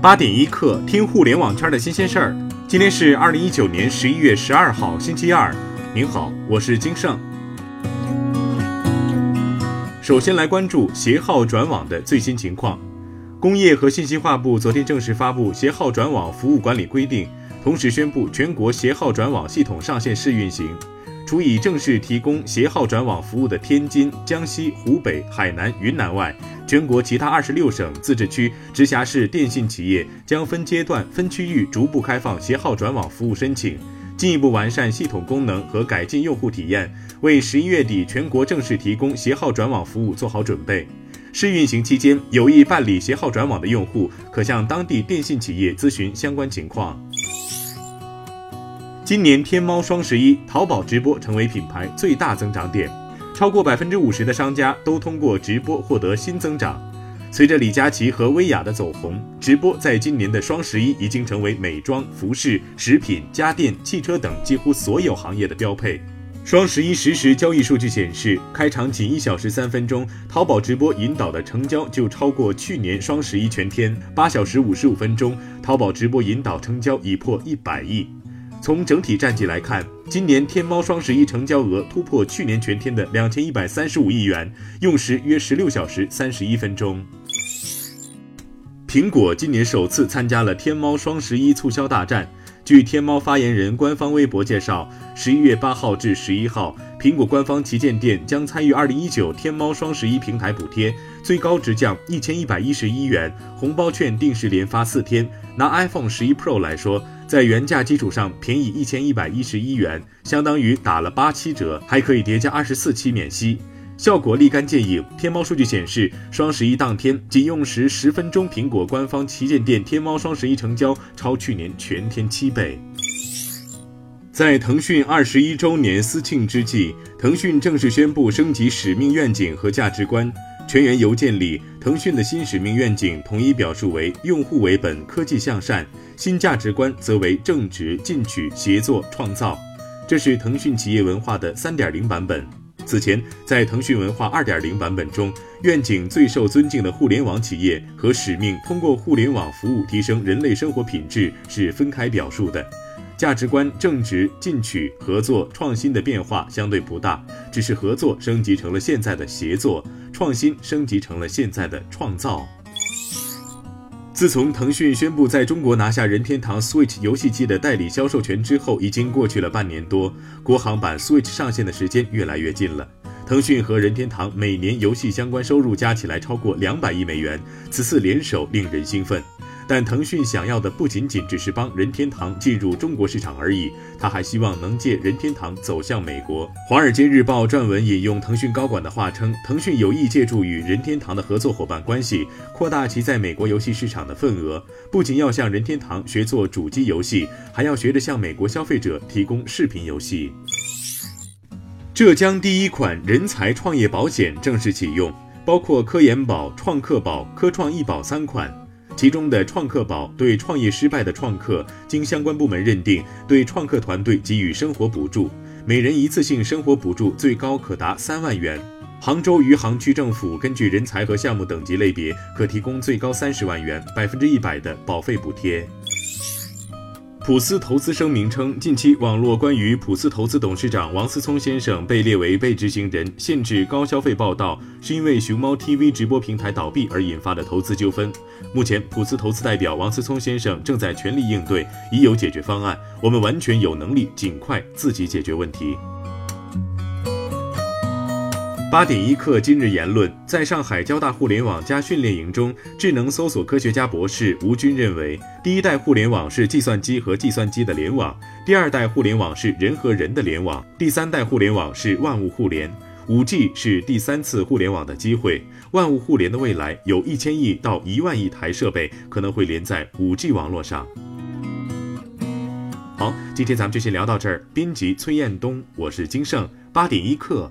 八点一刻，听互联网圈的新鲜事儿。今天是二零一九年十一月十二号，星期二。您好，我是金盛。首先来关注携号转网的最新情况。工业和信息化部昨天正式发布《携号转网服务管理规定》。同时宣布，全国携号转网系统上线试运行。除已正式提供携号转网服务的天津、江西、湖北、海南、云南外，全国其他二十六省、自治区、直辖市电信企业将分阶段、分区域逐步开放携号转网服务申请，进一步完善系统功能和改进用户体验，为十一月底全国正式提供携号转网服务做好准备。试运行期间，有意办理携号转网的用户，可向当地电信企业咨询相关情况。今年天猫双十一，淘宝直播成为品牌最大增长点，超过百分之五十的商家都通过直播获得新增长。随着李佳琦和薇娅的走红，直播在今年的双十一已经成为美妆、服饰、食品、家电、汽车等几乎所有行业的标配。双十一实时交易数据显示，开场仅一小时三分钟，淘宝直播引导的成交就超过去年双十一全天；八小时五十五分钟，淘宝直播引导成交已破一百亿。从整体战绩来看，今年天猫双十一成交额突破去年全天的两千一百三十五亿元，用时约十六小时三十一分钟。苹果今年首次参加了天猫双十一促销大战。据天猫发言人官方微博介绍，十一月八号至十一号，苹果官方旗舰店将参与二零一九天猫双十一平台补贴，最高直降一千一百一十一元，红包券定时连发四天。拿 iPhone 十一 Pro 来说，在原价基础上便宜一千一百一十一元，相当于打了八七折，还可以叠加二十四期免息，效果立竿见影。天猫数据显示，双十一当天仅用时十分钟，苹果官方旗舰店天猫双十一成交超去年全天七倍。在腾讯二十一周年私庆之际，腾讯正式宣布升级使命、愿景和价值观。全员邮件里，腾讯的新使命愿景统一表述为用户为本、科技向善；新价值观则为正直、进取、协作、创造。这是腾讯企业文化的三点零版本。此前，在腾讯文化二点零版本中，愿景最受尊敬的互联网企业和使命通过互联网服务提升人类生活品质是分开表述的。价值观正直、进取、合作、创新的变化相对不大，只是合作升级成了现在的协作，创新升级成了现在的创造。自从腾讯宣布在中国拿下任天堂 Switch 游戏机的代理销售权之后，已经过去了半年多，国行版 Switch 上线的时间越来越近了。腾讯和任天堂每年游戏相关收入加起来超过两百亿美元，此次联手令人兴奋。但腾讯想要的不仅仅只是帮任天堂进入中国市场而已，他还希望能借任天堂走向美国。华尔街日报撰文引用腾讯高管的话称，腾讯有意借助与任天堂的合作伙伴关系，扩大其在美国游戏市场的份额。不仅要向任天堂学做主机游戏，还要学着向美国消费者提供视频游戏。浙江第一款人才创业保险正式启用，包括科研保、创客保、科创易保三款。其中的创客宝对创业失败的创客，经相关部门认定，对创客团队给予生活补助，每人一次性生活补助最高可达三万元。杭州余杭区政府根据人才和项目等级类别，可提供最高三十万元，百分之一百的保费补贴。普思投资声明称，近期网络关于普思投资董事长王思聪先生被列为被执行人、限制高消费报道，是因为熊猫 TV 直播平台倒闭而引发的投资纠纷。目前，普思投资代表王思聪先生正在全力应对，已有解决方案。我们完全有能力尽快自己解决问题。八点一刻，今日言论：在上海交大互联网加训练营中，智能搜索科学家博士吴军认为，第一代互联网是计算机和计算机的联网，第二代互联网是人和人的联网，第三代互联网是万物互联。五 G 是第三次互联网的机会，万物互联的未来，有一千亿到一万亿台设备可能会连在五 G 网络上。好，今天咱们就先聊到这儿。编辑崔彦东，我是金盛，八点一刻，